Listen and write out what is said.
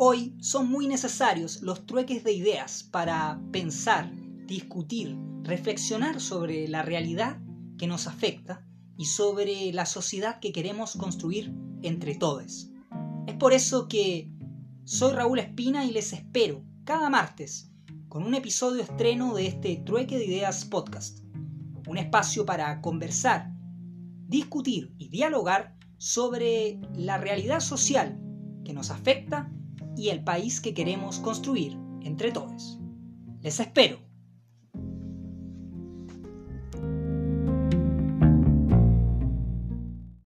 Hoy son muy necesarios los trueques de ideas para pensar, discutir, reflexionar sobre la realidad que nos afecta y sobre la sociedad que queremos construir entre todos. Es por eso que soy Raúl Espina y les espero cada martes con un episodio estreno de este Trueque de Ideas podcast. Un espacio para conversar, discutir y dialogar sobre la realidad social que nos afecta y el país que queremos construir entre todos. Les espero.